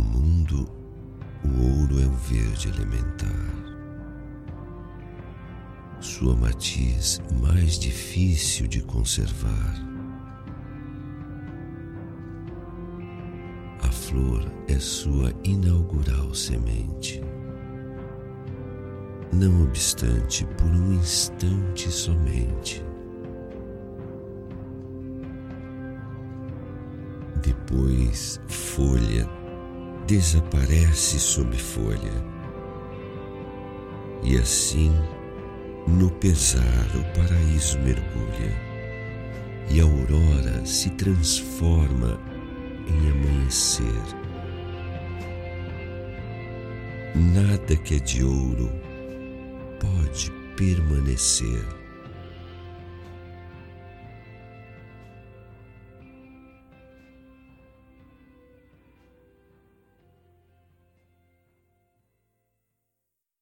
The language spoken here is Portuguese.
fundo, o ouro é o verde elementar. Sua matiz mais difícil de conservar. A flor é sua inaugural semente. Não obstante, por um instante somente, Depois, folha desaparece sob folha. E assim, no pesar, o paraíso mergulha e a aurora se transforma em amanhecer. Nada que é de ouro pode permanecer